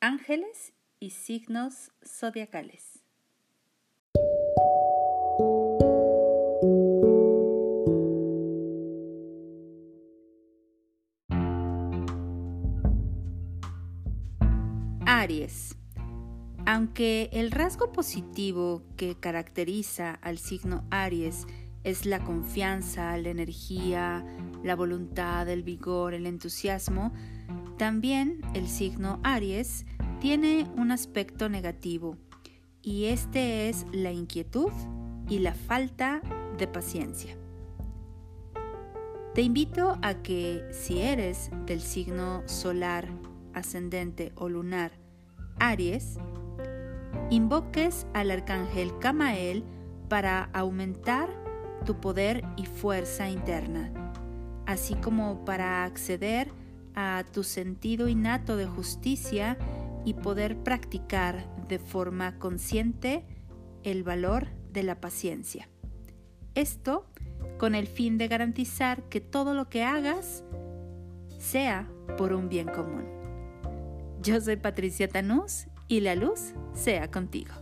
ángeles y signos zodiacales. Aries. Aunque el rasgo positivo que caracteriza al signo Aries es la confianza, la energía, la voluntad, el vigor, el entusiasmo, también el signo Aries tiene un aspecto negativo y este es la inquietud y la falta de paciencia. Te invito a que si eres del signo solar, ascendente o lunar Aries, invoques al arcángel Camael para aumentar tu poder y fuerza interna, así como para acceder a tu sentido innato de justicia y poder practicar de forma consciente el valor de la paciencia. Esto con el fin de garantizar que todo lo que hagas sea por un bien común. Yo soy Patricia Tanús y la luz sea contigo.